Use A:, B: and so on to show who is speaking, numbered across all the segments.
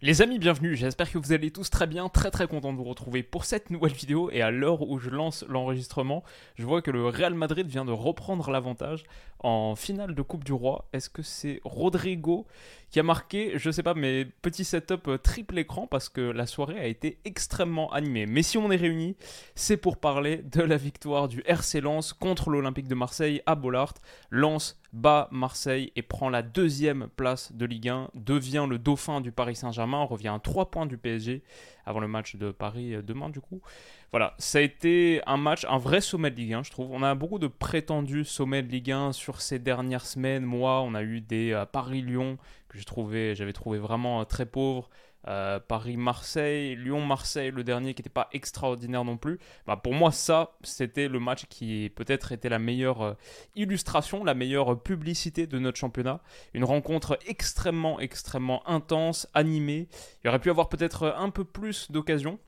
A: Les amis, bienvenue, j'espère que vous allez tous très bien, très très content de vous retrouver pour cette nouvelle vidéo et à l'heure où je lance l'enregistrement, je vois que le Real Madrid vient de reprendre l'avantage en finale de Coupe du Roi. Est-ce que c'est Rodrigo qui a marqué, je sais pas, mais petit setup euh, triple écran parce que la soirée a été extrêmement animée. Mais si on est réunis, c'est pour parler de la victoire du RC Lens contre l'Olympique de Marseille à Bollard. Lens bat Marseille et prend la deuxième place de Ligue 1, devient le dauphin du Paris Saint-Germain, revient à 3 points du PSG avant le match de Paris euh, demain du coup. Voilà, ça a été un match, un vrai sommet de Ligue 1, je trouve. On a beaucoup de prétendus sommets de Ligue 1 sur ces dernières semaines, mois. On a eu des euh, Paris-Lyon que j'avais trouvé vraiment euh, très pauvres. Euh, Paris-Marseille, Lyon-Marseille, le dernier qui n'était pas extraordinaire non plus. Bah, pour moi, ça, c'était le match qui peut-être était la meilleure illustration, la meilleure publicité de notre championnat. Une rencontre extrêmement, extrêmement intense, animée. Il y aurait pu avoir peut-être un peu plus d'occasions.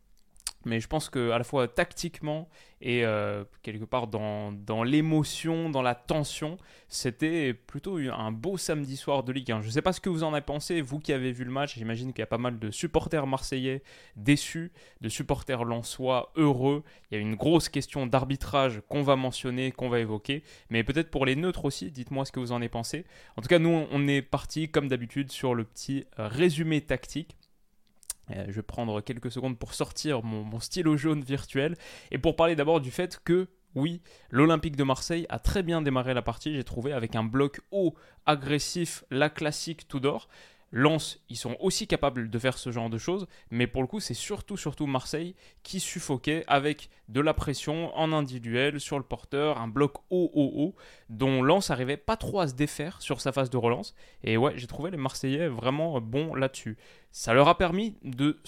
A: Mais je pense que à la fois tactiquement et euh, quelque part dans, dans l'émotion, dans la tension, c'était plutôt un beau samedi soir de Ligue 1. Je ne sais pas ce que vous en avez pensé, vous qui avez vu le match. J'imagine qu'il y a pas mal de supporters marseillais déçus, de supporters lensois heureux. Il y a une grosse question d'arbitrage qu'on va mentionner, qu'on va évoquer. Mais peut-être pour les neutres aussi, dites-moi ce que vous en avez pensé. En tout cas, nous, on est parti comme d'habitude sur le petit résumé tactique. Euh, je vais prendre quelques secondes pour sortir mon, stylo jaune virtuel et pour parler d'abord du fait que oui, l'Olympique de Marseille a très bien démarré la partie, j'ai trouvé, avec un bloc haut, agressif, la classique tout d'or. Lens, ils sont aussi capables de faire ce genre de choses, mais pour le coup, c'est surtout, surtout Marseille qui suffoquait avec de la pression en individuel sur le porteur, un bloc haut, haut, haut, dont Lens arrivait pas trop à se défaire sur sa phase de relance. Et ouais, j'ai trouvé les Marseillais vraiment bons là-dessus. Ça leur a permis de,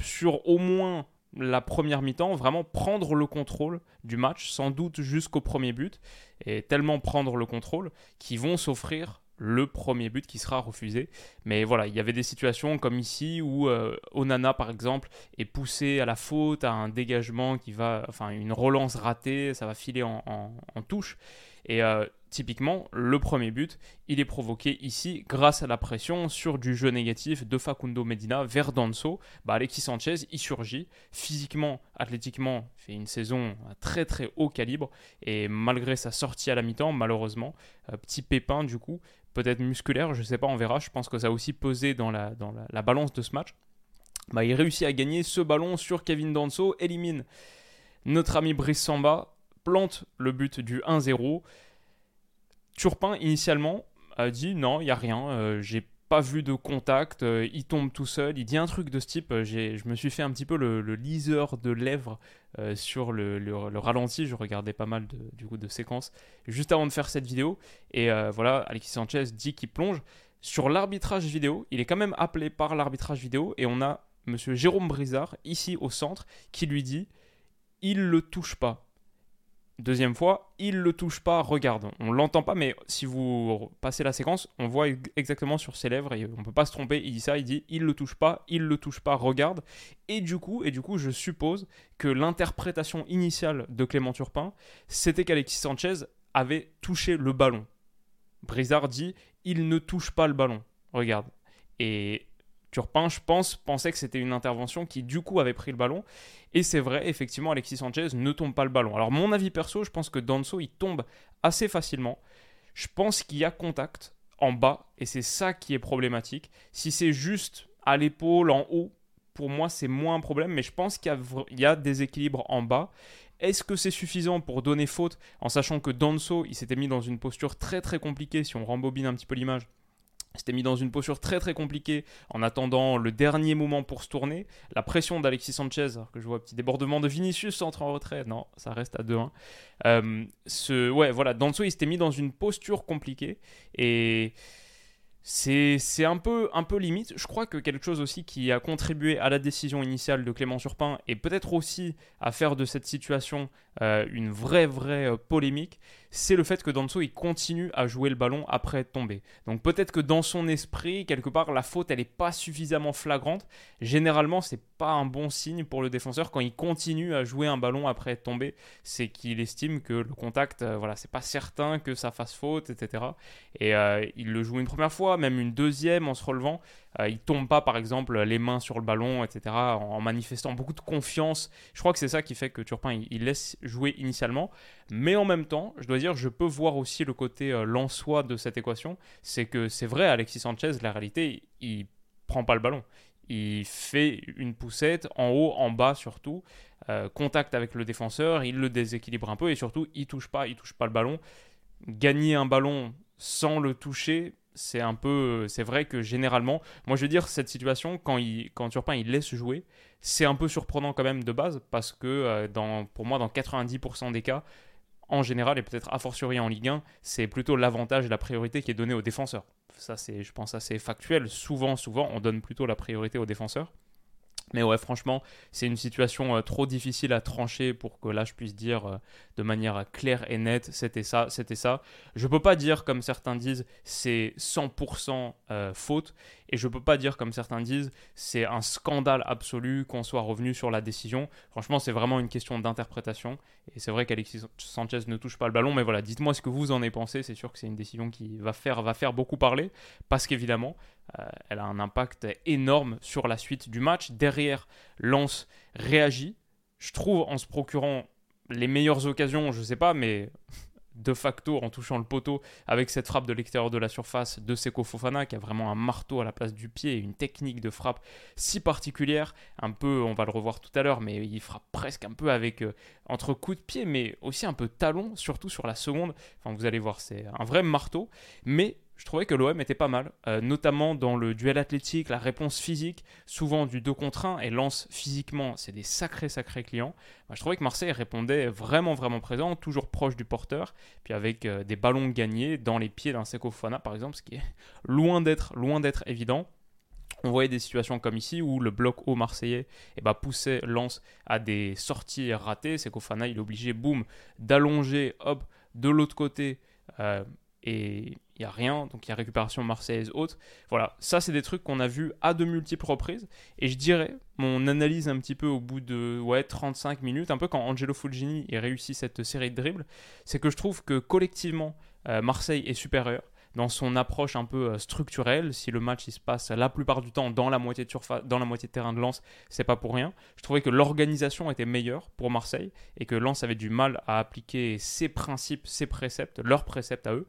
A: sur au moins la première mi-temps, vraiment prendre le contrôle du match, sans doute jusqu'au premier but, et tellement prendre le contrôle qu'ils vont s'offrir le premier but qui sera refusé. Mais voilà, il y avait des situations comme ici où euh, Onana, par exemple, est poussé à la faute, à un dégagement qui va, enfin, une relance ratée, ça va filer en, touche. Et euh, typiquement, le premier but, il est provoqué ici grâce à la pression sur du jeu négatif de Facundo Medina vers Danso. Bah, Alexis Sanchez, il surgit. Physiquement, athlétiquement, fait une saison à très très haut calibre. Et malgré sa sortie à la mi-temps, malheureusement, euh, petit pépin du coup, peut-être musculaire, je ne sais pas, on verra. Je pense que ça a aussi pesé dans la, dans la, balance de ce match. Bah, il réussit à gagner ce ballon sur Kevin Danso, élimine notre ami Brice Samba, plante le but du 1-0. Turpin, initialement, a dit non, il n'y a rien, euh, j'ai pas vu de contact, euh, il tombe tout seul, il dit un truc de ce type, euh, je me suis fait un petit peu le, liseur de lèvres sur le, ralenti, je regardais pas mal de, du coup de séquences juste avant de faire cette vidéo, et voilà, Alexis Sanchez dit qu'il plonge. Sur l'arbitrage vidéo, il est quand même appelé par l'arbitrage vidéo, et on a monsieur Jérôme Brizard, ici au centre, qui lui dit, il le touche pas. Deuxième fois, il le touche pas, regarde. On l'entend pas, mais si vous passez la séquence, on voit exactement sur ses lèvres et on peut pas se tromper. Il dit ça, il dit il le touche pas, il le touche pas, regarde. Et du coup, et du coup, je suppose que l'interprétation initiale de Clément Turpin, c'était qu'Alexis Sanchez avait touché le ballon. Brizard dit il ne touche pas le ballon, regarde. Et Turpin, je pense, pensait que c'était une intervention qui du coup avait pris le ballon. Et c'est vrai, effectivement, Alexis Sanchez ne tombe pas le ballon. Alors mon avis perso, je pense que Danso, il tombe assez facilement. Je pense qu'il y a contact en bas, et c'est ça qui est problématique. Si c'est juste à l'épaule, en haut, pour moi, c'est moins un problème, mais je pense qu'il y, y, a des équilibres en bas. Est-ce que c'est suffisant pour donner faute, en sachant que Danso, il s'était mis dans une posture très très compliquée, si on rembobine un petit peu l'image s'était mis dans une posture très très compliquée en attendant le dernier moment pour se tourner. La pression d'Alexis Sanchez, que je vois petit débordement de Vinicius entre en retrait. Non, ça reste à 2-1. Euh, ce, ouais, voilà, Danso il s'était mis dans une posture compliquée et c'est un peu, un peu limite. Je crois que quelque chose aussi qui a contribué à la décision initiale de Clément Surpin et peut-être aussi à faire de cette situation euh, une vraie, vraie euh, polémique, c'est le fait que Danso il continue à jouer le ballon après être tombé. Donc peut-être que dans son esprit, quelque part, la faute elle n'est pas suffisamment flagrante. Généralement, c'est pas un bon signe pour le défenseur quand il continue à jouer un ballon après être tombé. C'est qu'il estime que le contact, euh, voilà, c'est pas certain que ça fasse faute, etc. Et il le joue une première fois, même une deuxième en se relevant. Euh, il tombe pas, par exemple, les mains sur le ballon, etc., en, manifestant beaucoup de confiance. Je crois que c'est ça qui fait que Turpin, il, laisse jouer initialement. Mais en même temps, je dois dire, je peux voir aussi le côté euh, l'en-soi de cette équation. C'est que c'est vrai, Alexis Sanchez, la réalité, il, prend pas le ballon. Il fait une poussette en haut, en bas surtout, euh, contact avec le défenseur, il le déséquilibre un peu et surtout il touche pas, il touche pas le ballon. Gagner un ballon sans le toucher, c'est un peu, c'est vrai que généralement, moi je veux dire cette situation quand il, quand Turpin il laisse jouer, c'est un peu surprenant quand même de base parce que euh, dans, pour moi dans 90% des cas, en général et peut-être a fortiori en Ligue 1, c'est plutôt l'avantage et la priorité qui est donnée aux défenseurs. Ça c'est, je pense, assez factuel. Souvent, souvent, on donne plutôt la priorité aux défenseurs. Mais ouais, franchement, c'est une situation euh, trop difficile à trancher pour que là je puisse dire euh, de manière claire et nette c'était ça, c'était ça. Je peux pas dire comme certains disent c'est 100% euh, faute et je peux pas dire comme certains disent c'est un scandale absolu qu'on soit revenu sur la décision. Franchement, c'est vraiment une question d'interprétation et c'est vrai qu'Alexis Sanchez ne touche pas le ballon, mais voilà, dites-moi ce que vous en avez pensé. C'est sûr que c'est une décision qui va faire, va faire beaucoup parler parce qu'évidemment euh, elle a un impact énorme sur la suite du match. Derrière, Lance réagit, je trouve, en se procurant les meilleures occasions, je ne sais pas, mais de facto en touchant le poteau avec cette frappe de l'extérieur de la surface de Seko Fofana qui a vraiment un marteau à la place du pied et une technique de frappe si particulière, un peu, on va le revoir tout à l'heure, mais il frappe presque un peu avec euh, entre coups de pied mais aussi un peu talon, surtout sur la seconde. Enfin, vous allez voir, c'est un vrai marteau, mais je trouvais que l'OM était pas mal, euh, notamment dans le duel athlétique, la réponse physique, souvent du 2 contre 1, et lance physiquement, c'est des sacrés, sacrés clients. je trouvais que Marseille répondait vraiment, vraiment présent, toujours proche du porteur, puis avec euh, des ballons gagnés dans les pieds d'un Seko Fofana, par exemple, ce qui est loin d'être, loin d'être évident. On voyait des situations comme ici où le bloc haut marseillais eh ben, poussait Lance à des sorties ratées. Seko Fofana, il est obligé, boum, d'allonger, hop, de l'autre côté. Euh, et il n'y a rien, donc il y a récupération marseillaise haute. Voilà, ça c'est des trucs qu'on a vu à de multiples reprises, et je dirais, mon analyse un petit peu au bout de ouais, 35 minutes, un peu quand Angelo Fulgini réussit cette série de dribbles, c'est que je trouve que collectivement, euh, Marseille est supérieur dans son approche un peu euh, structurelle. Si le match se passe la plupart du temps dans la moitié de surface, dans la moitié de terrain de Lens, c'est pas pour rien. Je trouvais que l'organisation était meilleure pour Marseille et que Lens avait du mal à appliquer ses principes, ses préceptes, leurs préceptes à eux.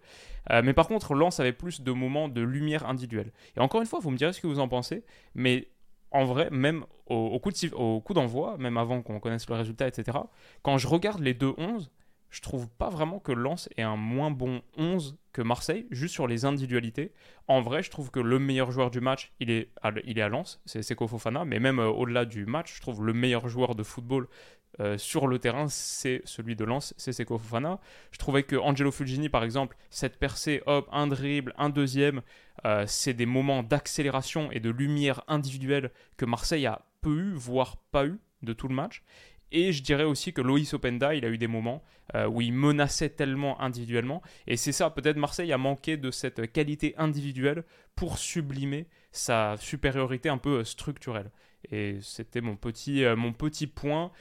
A: Euh, mais par contre, Lens avait plus de moments de lumière individuelle. Et encore une fois, vous me direz ce que vous en pensez, mais en vrai, même au, coup, au coup d'envoi, même avant qu'on connaisse le résultat, etc., quand je regarde les deux 11 je trouve pas vraiment que Lens ait un moins bon 11 que Marseille, juste sur les individualités. En vrai, je trouve que le meilleur joueur du match, il est à, il est à Lens, c'est Seko Fofana, mais même euh, au-delà du match, je trouve le meilleur joueur de football euh, sur le terrain, c'est celui de Lens, c'est Seko Fofana. Je trouvais que Angelo Fulgini, par exemple, cette percée, hop, un dribble, un deuxième, euh, c'est des moments d'accélération et de lumière individuelle que Marseille a peu eu, voire pas eu de tout le match. Et je dirais aussi que Loïs Openda, il a eu des moments euh, où il menaçait tellement individuellement. Et c'est ça, peut-être Marseille a manqué de cette qualité individuelle pour sublimer sa supériorité un peu euh, structurelle. Et c'était mon petit, euh, mon petit point.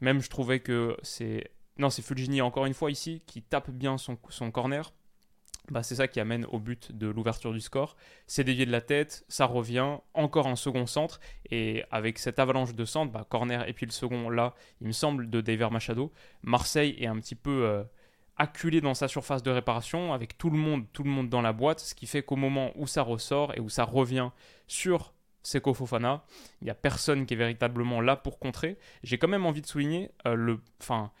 A: Même je trouvais que c'est... Non, c'est Fulgini encore une fois ici qui tape bien son, son corner. Bah, c'est ça qui amène au but de l'ouverture du score. C'est dévié de la tête, ça revient, encore un second centre, et avec cette avalanche de centre, bah, corner et puis le second là, il me semble, de David Machado, Marseille est un petit peu euh, acculé dans sa surface de réparation, avec tout le monde, tout le monde dans la boîte, ce qui fait qu'au moment où ça ressort et où ça revient sur Seko Fofana, il n'y a personne qui est véritablement là pour contrer. J'ai quand même envie de souligner euh, le... Enfin,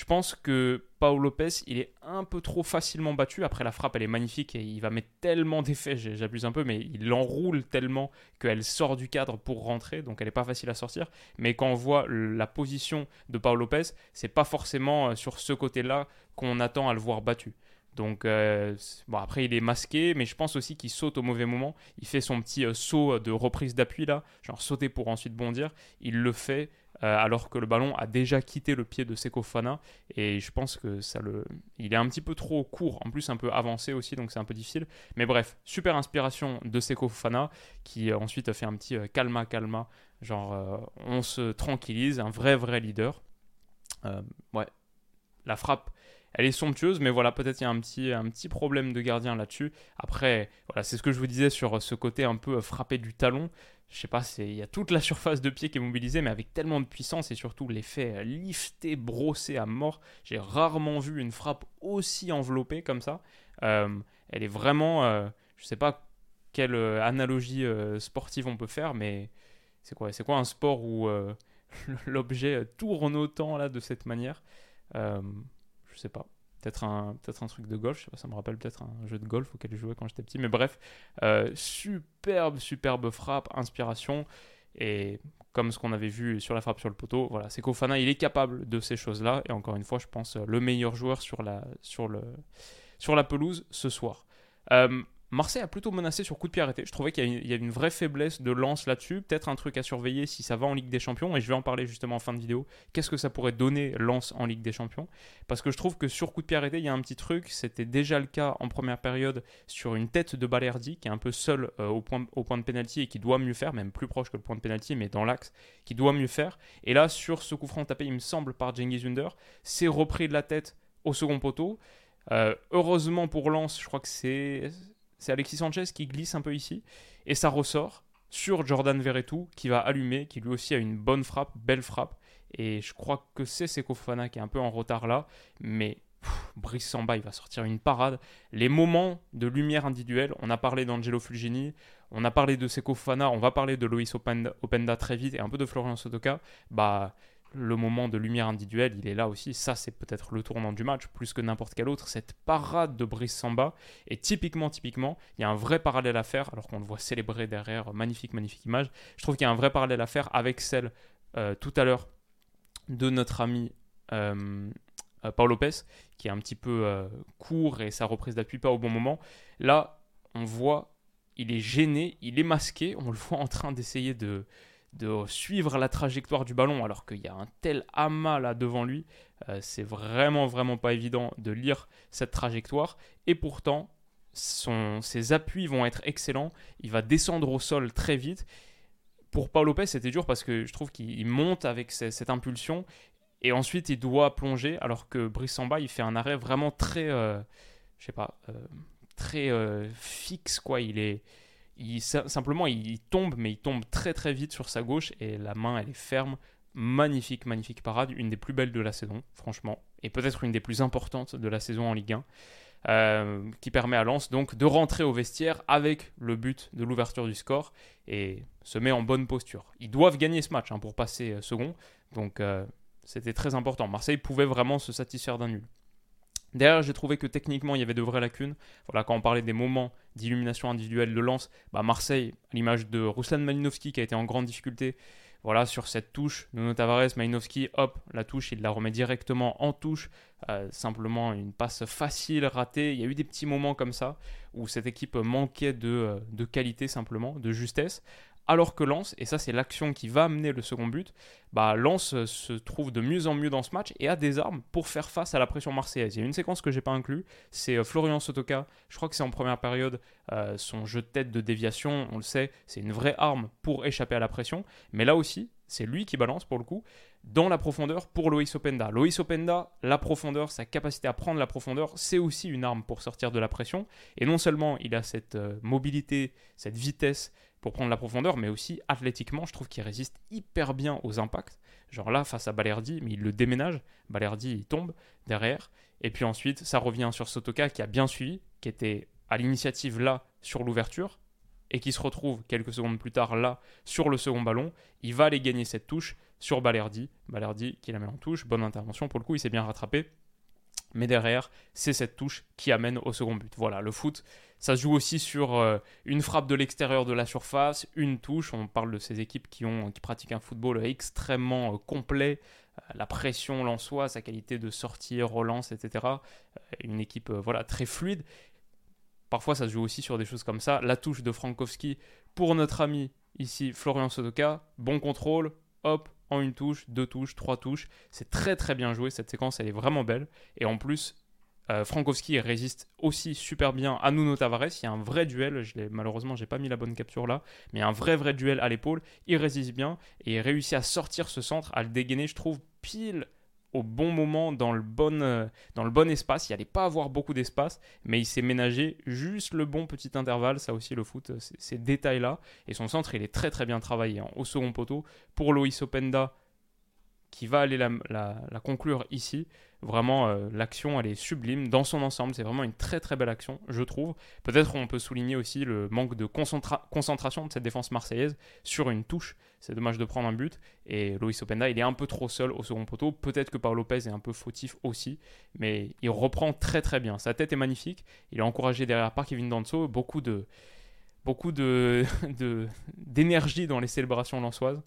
A: je pense que Paolo Lopez, il est un peu trop facilement battu. Après, la frappe, elle est magnifique et il va mettre tellement d'effets, j'abuse un peu, mais il l'enroule tellement qu'elle sort du cadre pour rentrer, donc elle n'est pas facile à sortir. Mais quand on voit la position de Paolo Lopez, c'est pas forcément euh, sur ce côté-là qu'on attend à le voir battu. Donc, euh, bon, après, il est masqué, mais je pense aussi qu'il saute au mauvais moment. Il fait son petit euh, saut de reprise d'appui là, genre sauter pour ensuite bondir. Il le fait euh, alors que le ballon a déjà quitté le pied de Seko Fana. Et je pense que ça le. Il est un petit peu trop court, en plus un peu avancé aussi, donc c'est un peu difficile. Mais bref, super inspiration de Seko Fana qui ensuite a fait un petit calma calma. Genre, on se tranquillise, un vrai, vrai leader. ouais, la frappe elle est somptueuse, mais voilà, peut-être il y a un petit, un petit problème de gardien là-dessus. Après, voilà, c'est ce que je vous disais sur ce côté un peu frappé du talon. Je sais pas, il y a toute la surface de pied qui est mobilisée, mais avec tellement de puissance et surtout l'effet lifté, brossé à mort. J'ai rarement vu une frappe aussi enveloppée comme ça. Euh, elle est vraiment, euh, je sais pas quelle euh, analogie sportive on peut faire, mais c'est quoi, c'est quoi un sport où l'objet tourne autant là de cette manière? Sais pas. Peut-être un, peut un truc de golf, je sais pas, ça me rappelle peut-être un jeu de golf auquel je jouais quand j'étais petit. Mais bref, euh, superbe, superbe frappe, inspiration. Et comme ce qu'on avait vu sur la frappe sur le poteau, voilà, c'est Fana, il est capable de ces choses-là. Et encore une fois, je pense le meilleur joueur sur la, sur le, sur la pelouse ce soir. Euh, Marseille a plutôt menacé sur coup de pied arrêté. Je trouvais qu'il y, a une vraie faiblesse de lance là-dessus. Peut-être un truc à surveiller si ça va en Ligue des Champions. Et je vais en parler justement en fin de vidéo. Qu'est-ce que ça pourrait donner lance en Ligue des Champions? Parce que je trouve que sur coup de pied arrêté, il y a un petit truc. C'était déjà le cas en première période sur une tête de Balerdi qui est un peu seul euh, au, point, de pénalty et qui doit mieux faire, même plus proche que le point de pénalty, mais dans l'axe, qui doit mieux faire. Et là, sur ce coup franc tapé, il me semble, par Cengiz Under, c'est repris de la tête au second poteau. Euh, heureusement pour Lance, je crois que c'est c'est Alexis Sanchez qui glisse un peu ici, et ça ressort sur Jordan Verretou qui va allumer, qui lui aussi a une bonne frappe, belle frappe, et je crois que c'est Seko qui est un peu en retard là, mais Brice Samba il va sortir une parade. Les moments de lumière individuelle, on a parlé d'Angelo Fulgini, on a parlé de Seko on va parler de Loïs Openda, Openda, très vite et un peu de Florian Sotoka, bah le moment de lumière individuelle, il est là aussi. Ça, c'est peut-être le tournant du match, plus que n'importe quel autre. Cette parade de Brice Samba. Et typiquement, typiquement, il y a un vrai parallèle à faire, alors qu'on le voit célébrer derrière. Magnifique, magnifique image. Je trouve qu'il y a un vrai parallèle à faire avec celle euh, tout à l'heure de notre ami euh, euh, Paul Lopez, qui est un petit peu court et sa reprise d'appui pas au bon moment. Là, on voit, il est gêné, il est masqué. On le voit en train d'essayer de de suivre la trajectoire du ballon alors qu'il y a un tel amas là devant lui. Euh, c'est vraiment vraiment pas évident de lire cette trajectoire. Et pourtant, son, ses appuis vont être excellents. Il va descendre au sol très vite. Pour Paul Lopez, c'était dur parce que je trouve qu'il monte avec cette impulsion et ensuite il doit plonger alors que Brice Samba il fait un arrêt vraiment très, euh, je sais pas, euh, très fixe quoi. Il est simplement, il tombe, mais il tombe très très vite sur sa gauche et la main, elle est ferme. Magnifique, magnifique parade, une des plus belles de la saison, franchement, et peut-être une des plus importantes de la saison en Ligue 1. Euh, qui permet à Lens donc de rentrer au vestiaire avec le but de l'ouverture du score et se met en bonne posture. Ils doivent gagner ce match hein, pour passer euh, second, donc euh, c'était très important. Marseille pouvait vraiment se satisfaire d'un nul. Derrière, j'ai trouvé que techniquement, il y avait de vraies lacunes. Voilà, quand on parlait des moments d'illumination individuelle de lance, bah Marseille, à l'image de Ruslan Malinowski qui a été en grande difficulté, voilà, sur cette touche, Nuno Tavares, Malinowski, hop, la touche, il la remet directement en touche. Euh, simplement une passe facile, ratée. Il y a eu des petits moments comme ça où cette équipe manquait de, euh, de qualité simplement, de justesse alors que Lens, et ça c'est l'action qui va amener le second but, bah Lens euh, se trouve de mieux en mieux dans ce match et a des armes pour faire face à la pression marseillaise. Il y a une séquence que j'ai pas inclus, c'est euh, Florian Sotoka, je crois que c'est en première période, euh, son jeu de tête de déviation, on le sait, c'est une vraie arme pour échapper à la pression, mais là aussi, c'est lui qui balance pour le coup, dans la profondeur pour Loïs Openda. Loïs Openda, la profondeur, sa capacité à prendre la profondeur, c'est aussi une arme pour sortir de la pression. Et non seulement il a cette mobilité, cette vitesse, pour prendre la profondeur, mais aussi athlétiquement, je trouve qu'il résiste hyper bien aux impacts. Genre là, face à Balerdi, mais il le déménage. Balerdi, il tombe derrière. Et puis ensuite, ça revient sur Sotoka qui a bien suivi, qui était à l'initiative là sur l'ouverture, et qui se retrouve quelques secondes plus tard là sur le second ballon. Il va aller gagner cette touche sur Balerdi. Balerdi qui la met en touche. Bonne intervention pour le coup, il s'est bien rattrapé. Mais derrière, c'est cette touche qui amène au second but. Voilà, le foot, ça se joue aussi sur euh, une frappe de l'extérieur de la surface, une touche. On parle de ces équipes qui, ont, qui pratiquent un football extrêmement euh, complet, la pression lançois, sa qualité de sortie, relance, etc. Une équipe voilà, très fluide. Parfois, ça se joue aussi sur des choses comme ça. La touche de Frankowski pour notre ami ici, Florian Sotoka. Bon contrôle, hop, en une touche, deux touches, trois touches. C'est très très bien joué. Cette séquence, elle est vraiment belle. Et en plus, euh, Frankowski résiste aussi super bien à Nuno Tavares. Il y a un vrai duel. Je malheureusement, j'ai pas mis la bonne capture là, mais un vrai vrai duel à l'épaule. Il résiste bien et il réussit à sortir ce centre, à le dégainer, je trouve, pile au bon moment, dans le bon, euh, dans le bon espace. Il n'allait pas avoir beaucoup d'espace, mais il s'est ménagé juste le bon petit intervalle. Ça aussi, le foot, ces détails-là. Et son centre, il est très très bien travaillé hein, au second poteau. Pour Loïs Openda, qui va aller la conclure ici. Vraiment, euh, l'action, elle est sublime dans son ensemble. C'est vraiment une très très belle action, je trouve. Peut-être on peut souligner aussi le manque de concentration de cette défense marseillaise sur une touche. C'est dommage de prendre un but. Et Loïs Openda, il est un peu trop seul au second poteau. Peut-être que Paolo Lopez est un peu fautif aussi. Mais il reprend très très bien. Sa tête est magnifique. Il est encouragé derrière par Kevin Danso. Beaucoup de beaucoup de d'énergie dans les célébrations lançoises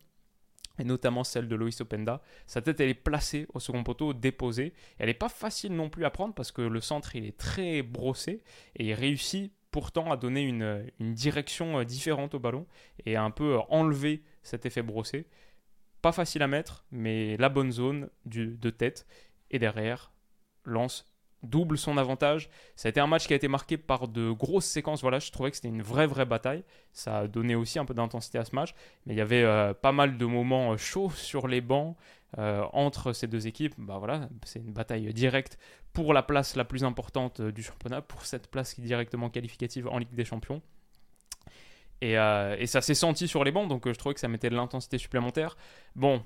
A: et notamment celle de Loïs Openda. Sa tête, elle est placée au second poteau, déposée. Elle n'est pas facile non plus à prendre parce que le centre, il est très brossé et il réussit pourtant à donner une, direction euh, différente au ballon et à un peu euh, enlever cet effet brossé. Pas facile à mettre, mais la bonne zone de tête. Et derrière, lance double son avantage. Ça a été un match qui a été marqué par de grosses séquences. Voilà, je trouvais que c'était une vraie, vraie bataille. Ça a donné aussi un peu d'intensité à ce match. Mais il y avait euh, pas mal de moments euh, chauds sur les bancs euh, entre ces deux équipes. Bah voilà, c'est une bataille directe pour la place la plus importante du championnat, pour cette place qui est directement qualificative en Ligue des Champions. Et, et ça s'est senti sur les bancs, donc je trouvais que ça mettait de l'intensité supplémentaire. Bon,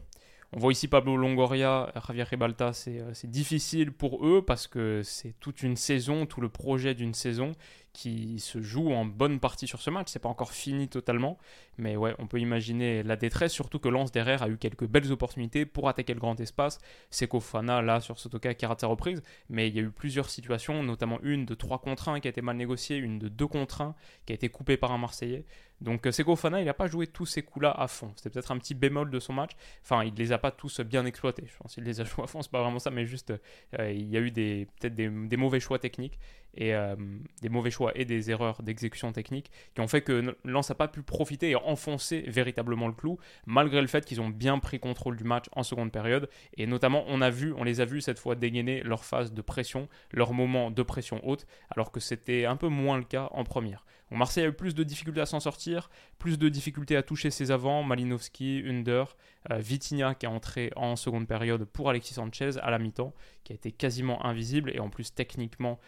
A: on voit ici Pablo Longoria, Javier Ribalta, euh, c'est difficile pour eux parce que c'est toute une saison, tout le projet d'une saison qui se joue en bonne partie sur ce match. C'est pas encore fini totalement, mais ouais, on peut imaginer la détresse, surtout que Lance derrière a eu quelques belles opportunités pour attaquer le grand espace. Seko Fana là sur Sotoka qui rate sa reprise, mais il y a eu plusieurs situations, notamment une de 3 contre 1 qui a été mal négociée, une de 2 contre 1 qui a été coupée par un Marseillais. Donc euh, Seko Fana, il n'a pas joué tous ces coups-là à fond. C'était peut-être un petit bémol de son match. Enfin, il ne les a pas tous bien exploités. Je pense qu'il les a joués à fond, c'est pas vraiment ça, mais juste euh, il y a eu peut-être des, des mauvais choix techniques et euh, des mauvais choix et des erreurs d'exécution technique qui ont fait que Lens n'a pas pu profiter et enfoncer véritablement le clou, malgré le fait qu'ils ont bien pris contrôle du match en seconde période. Et notamment, on, a vu, on les a vus cette fois dégainer leur phase de pression, leur moment de pression haute, alors que c'était un peu moins le cas en première. Marseille a eu plus de difficultés à s'en sortir, plus de difficultés à toucher ses avants, Malinowski, Under, euh, Vitinha qui est entré en seconde période pour Alexis Sanchez à la mi-temps, qui a été quasiment invisible et en plus techniquement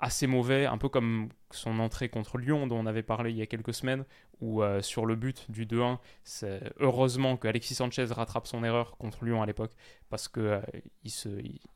A: assez mauvais, un peu comme son entrée contre Lyon dont on avait parlé il y a quelques semaines, où euh, sur le but du 2-1, c'est heureusement que Alexis Sanchez rattrape son erreur contre Lyon à l'époque, parce que euh, il, se,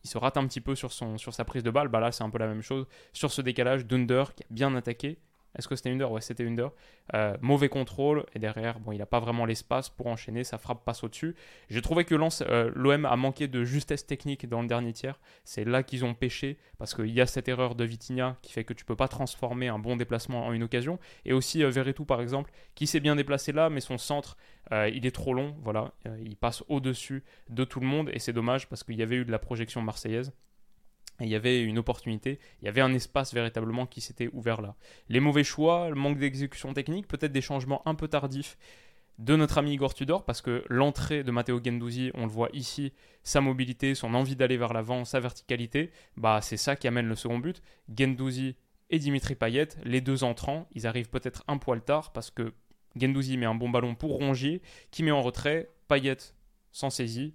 A: se, rate un petit peu sur, son, sur sa prise de balle. Bah là, c'est un peu la même chose. Sur ce décalage, Dunder qui a bien attaqué, est-ce que c'était Under Ouais, c'était Under. Euh, mauvais contrôle, et derrière, il n'a pas vraiment l'espace pour enchaîner, sa frappe passe au-dessus. J'ai trouvé que euh, l'OM a manqué de justesse technique dans le dernier tiers. C'est là qu'ils ont pêché, parce qu'il y a cette erreur de Vitinha qui fait que tu peux pas transformer un bon déplacement en une occasion. Et aussi euh, par exemple, qui s'est bien déplacé là, mais son centre, il est trop long. Voilà, il passe au-dessus de tout le monde, et c'est dommage parce qu'il y avait eu de la projection marseillaise il y avait une opportunité, il y avait un espace véritablement qui s'était ouvert là. Les mauvais choix, le manque d'exécution technique, peut-être des changements un peu tardifs de notre ami Igor Tudor, parce que l'entrée de Matteo Gendouzi, on le voit ici, sa mobilité, son envie d'aller vers l'avant, sa verticalité, bah c'est ça qui amène le second but. Gendouzi et Dimitri Payet, les deux entrants, ils arrivent peut-être un poil tard, parce que Gendouzi met un bon ballon pour Rongier, qui met en retrait, Payet s'en saisit,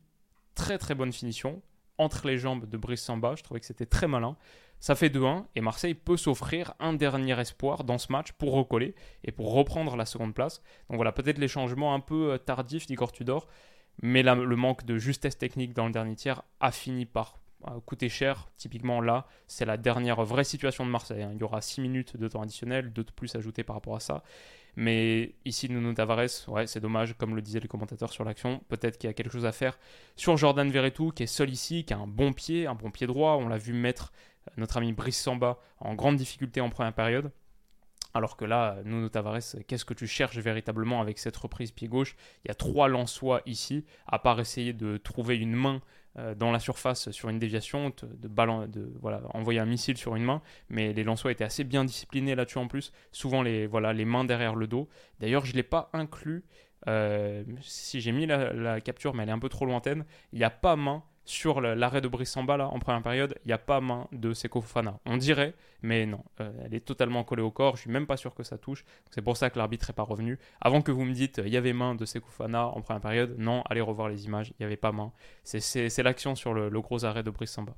A: très très bonne finition, entre les jambes de Brice Samba. Je trouvais que c'était très malin. Ça fait 2-1 et Marseille peut s'offrir un dernier espoir dans ce match pour recoller et pour reprendre la seconde place. Donc voilà, peut-être les changements un peu euh, tardifs d'Igor Tudor, mais le manque de justesse technique dans le dernier tiers a fini par euh, coûter cher. Typiquement là, c'est la dernière vraie situation de Marseille. Hein. Il y aura 6 minutes de temps additionnel, 2 de plus ajoutés par rapport à ça. Mais ici, Nuno Tavares, ouais, c'est dommage, comme le disaient les commentateurs sur l'action. Peut-être qu'il y a quelque chose à faire sur Jordan Verretou, qui est seul ici, qui a un bon pied, un bon pied droit. On l'a vu mettre notre ami Brice Samba en grande difficulté en première période. Alors que là, Nuno Tavares, qu'est-ce que tu cherches véritablement avec cette reprise pied gauche? Il y a trois Lensois ici, à part essayer de trouver une main dans la surface sur une déviation, de, ballon, de voilà, envoyer un missile sur une main. Mais les Lensois étaient assez bien disciplinés là-dessus en plus. Souvent les, voilà, les mains derrière le dos. D'ailleurs, je ne l'ai pas inclus. Euh, si j'ai mis la, la, capture, mais elle est un peu trop lointaine, il n'y a pas main sur l'arrêt de Brice Samba là, en première période, il n'y a pas main de Seko Fofana. On dirait, mais non, euh, elle est totalement collée au corps. Je suis même pas sûr que ça touche. C'est pour ça que l'arbitre n'est pas revenu. Avant que vous me dites, il y avait main de Seko Fofana en première période, non, allez revoir les images, il n'y avait pas main. C'est l'action sur le, gros arrêt de Brice Samba.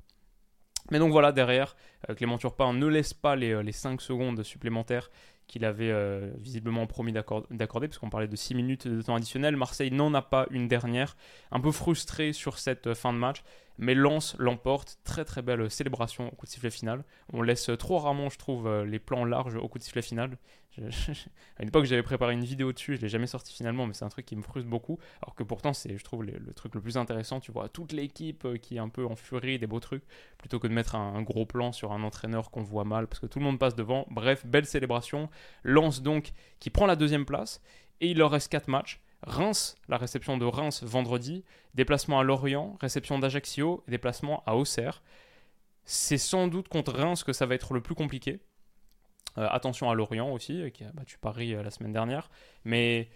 A: Mais donc voilà, derrière, euh, Clément Turpin ne laisse pas les, euh, les 5 secondes supplémentaires qu'il avait euh, visiblement promis d'accorder, puisqu'on parlait de 6 minutes de temps additionnel. Marseille n'en a pas une dernière, un peu frustré sur cette euh, fin de match, mais Lens l'emporte. Très très belle célébration au coup de sifflet final. On laisse trop rarement, je trouve, euh, les plans larges au coup de sifflet final. à une époque, j'avais préparé une vidéo dessus, je l'ai jamais sorti finalement, mais c'est un truc qui me frustre beaucoup. Alors que pourtant, c'est, je trouve, le, truc le plus intéressant. Tu vois toute l'équipe qui est un peu en furie, des beaux trucs, plutôt que de mettre un, un gros plan sur un entraîneur qu'on voit mal, parce que tout le monde passe devant. Bref, belle célébration. Lance donc qui prend la deuxième place et il leur reste 4 matchs. Reims, la réception de Reims vendredi, déplacement à Lorient, réception d'Ajaccio, déplacement à Auxerre. C'est sans doute contre Reims que ça va être le plus compliqué. Euh, attention à Lorient aussi, qui a battu Paris euh, la semaine dernière. Mais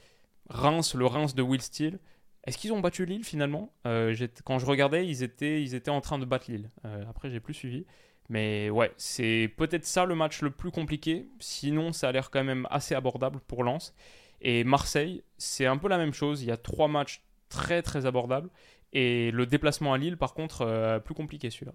A: Reims, le Reims de Will Steele, est-ce qu'ils ont battu Lille finalement? Euh, Quand je regardais, ils étaient, ils étaient en train de battre Lille. après, j'ai plus suivi. Mais ouais, c'est peut-être ça le match le plus compliqué. Sinon, ça a l'air quand même assez abordable pour Lens. Et Marseille, c'est un peu la même chose. Il y a trois matchs très très abordables. Et le déplacement à Lille, par contre, euh, plus compliqué celui-là.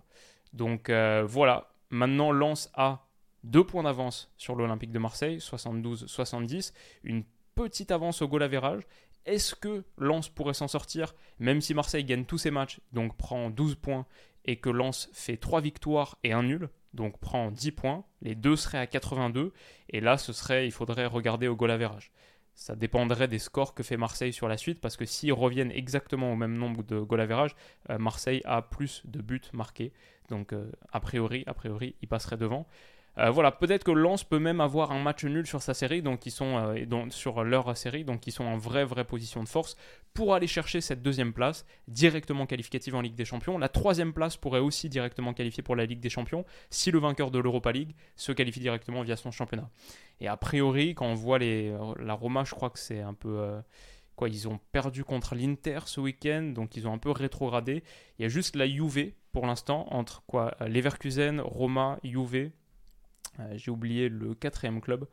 A: Donc euh, voilà, maintenant Lens a deux points d'avance sur l'Olympique de Marseille, 72-70. Une petite avance au goal average. Est-ce que Lens pourrait s'en sortir, même si Marseille gagne tous ses matchs, donc prend 12 points et que Lens fait 3 victoires et un nul, donc prend 10 points, les deux seraient à 82, et là ce serait, il faudrait regarder au goal average. Ça dépendrait des scores que fait Marseille sur la suite, parce que s'ils reviennent exactement au même nombre de goal average, euh, Marseille a plus de buts marqués, donc euh, a priori, a priori, il passerait devant. Euh, voilà, peut-être que Lens peut même avoir un match nul sur sa série, donc ils sont euh, sur leur série, donc ils sont en vraie vraie position de force pour aller chercher cette deuxième place directement qualificative en Ligue des Champions. La troisième place pourrait aussi directement qualifier pour la Ligue des Champions si le vainqueur de l'Europa League se qualifie directement via son championnat. Et a priori, quand on voit les, euh, la Roma, je crois que c'est un peu quoi, ils ont perdu contre l'Inter ce week-end, donc ils ont un peu rétrogradé. Il y a juste la Juve pour l'instant entre quoi, Leverkusen, Roma, Juve euh, j'ai oublié le quatrième club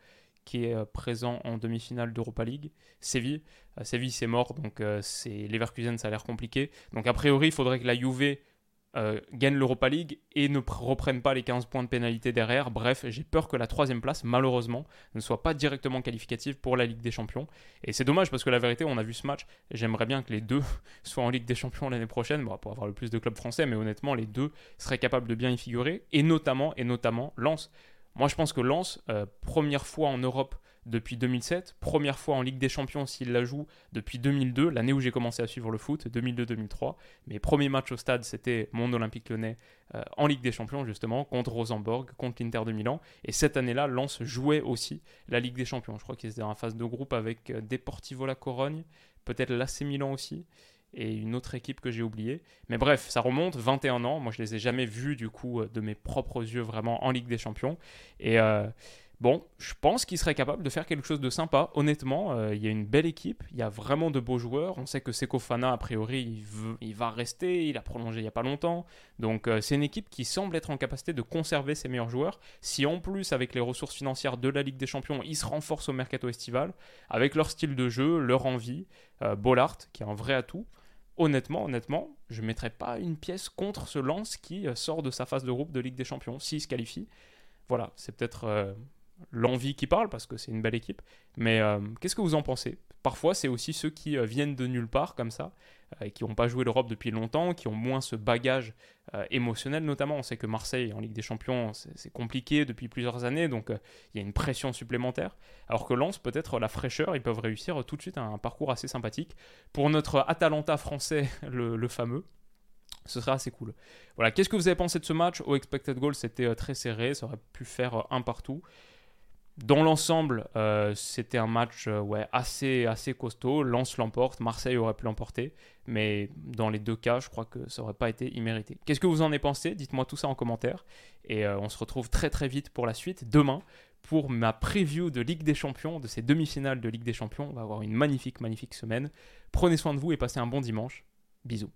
A: qui est euh, présent en demi-finale d'Europa League, Séville. Euh, Séville, c'est mort, donc c'est Leverkusen, ça a l'air compliqué. Donc a priori, il faudrait que la Juve gagne l'Europa League et ne reprenne pas les 15 points de pénalité derrière. Bref, j'ai peur que la troisième place, malheureusement, ne soit pas directement qualificative pour la Ligue des Champions. Et c'est dommage parce que la vérité, on a vu ce match. J'aimerais bien que les deux soient en Ligue des Champions l'année prochaine, pour avoir le plus de clubs français, mais honnêtement, les deux seraient capables de bien y figurer. Et notamment, et notamment, Lens. Moi, je pense que Lens, euh, première fois en Europe depuis 2007, première fois en Ligue des Champions s'il la joue depuis 2002, l'année où j'ai commencé à suivre le foot, 2002-2003. Mes premiers matchs au stade, c'était mon Olympique lyonnais euh, en Ligue des Champions, justement, contre Rosenborg, contre l'Inter de Milan. Et cette année-là, Lens jouait aussi la Ligue des Champions. Je crois qu'ils étaient en phase de groupe avec euh, Deportivo La Corogne, peut-être l'AC Milan aussi et une autre équipe que j'ai oubliée. Mais bref, ça remonte, 21 ans. Moi, je les ai jamais vus, du coup, euh, de mes propres yeux, vraiment en Ligue des Champions. Et euh, bon, je pense qu'ils seraient capables de faire quelque chose de sympa. Honnêtement, euh, il y a une belle équipe, il y a vraiment de beaux joueurs. On sait que Seko Fana, a priori, il, veut, il, va rester, il a prolongé il n'y a pas longtemps. Donc, c'est une équipe qui semble être en capacité de conserver ses meilleurs joueurs. Si en plus, avec les ressources financières de la Ligue des Champions, ils se renforcent au mercato estival, avec leur style de jeu, leur envie, Bollard, qui est un vrai atout honnêtement, honnêtement, je ne mettrais pas une pièce contre ce Lance qui euh, sort de sa phase de groupe de Ligue des Champions, s'il se qualifie. Voilà, c'est peut-être euh, l'envie qui parle parce que c'est une belle équipe. Mais euh, qu'est-ce que vous en pensez? Parfois, c'est aussi ceux qui viennent de nulle part comme ça qui n'ont pas joué l'Europe depuis longtemps, qui ont moins ce bagage euh, émotionnel notamment. On sait que Marseille en Ligue des Champions, c'est compliqué depuis plusieurs années, donc euh, il y a une pression supplémentaire. Alors que Lens, peut-être la fraîcheur, ils peuvent réussir tout de suite un, parcours assez sympathique. Pour notre Atalanta français, le, fameux, ce sera assez cool. Voilà, qu'est-ce que vous avez pensé de ce match? Au expected goal, c'était très serré, ça aurait pu faire un partout. Dans l'ensemble, euh, c'était un match euh, assez, assez costaud. Lens l'emporte, Marseille aurait pu l'emporter, mais dans les deux cas, je crois que ça n'aurait pas été immérité. Qu'est-ce que vous en avez pensé? Dites-moi tout ça en commentaire. Et euh, on se retrouve très très vite pour la suite, demain, pour ma preview de Ligue des Champions, de ces demi-finales de Ligue des Champions. On va avoir une magnifique, magnifique semaine. Prenez soin de vous et passez un bon dimanche. Bisous.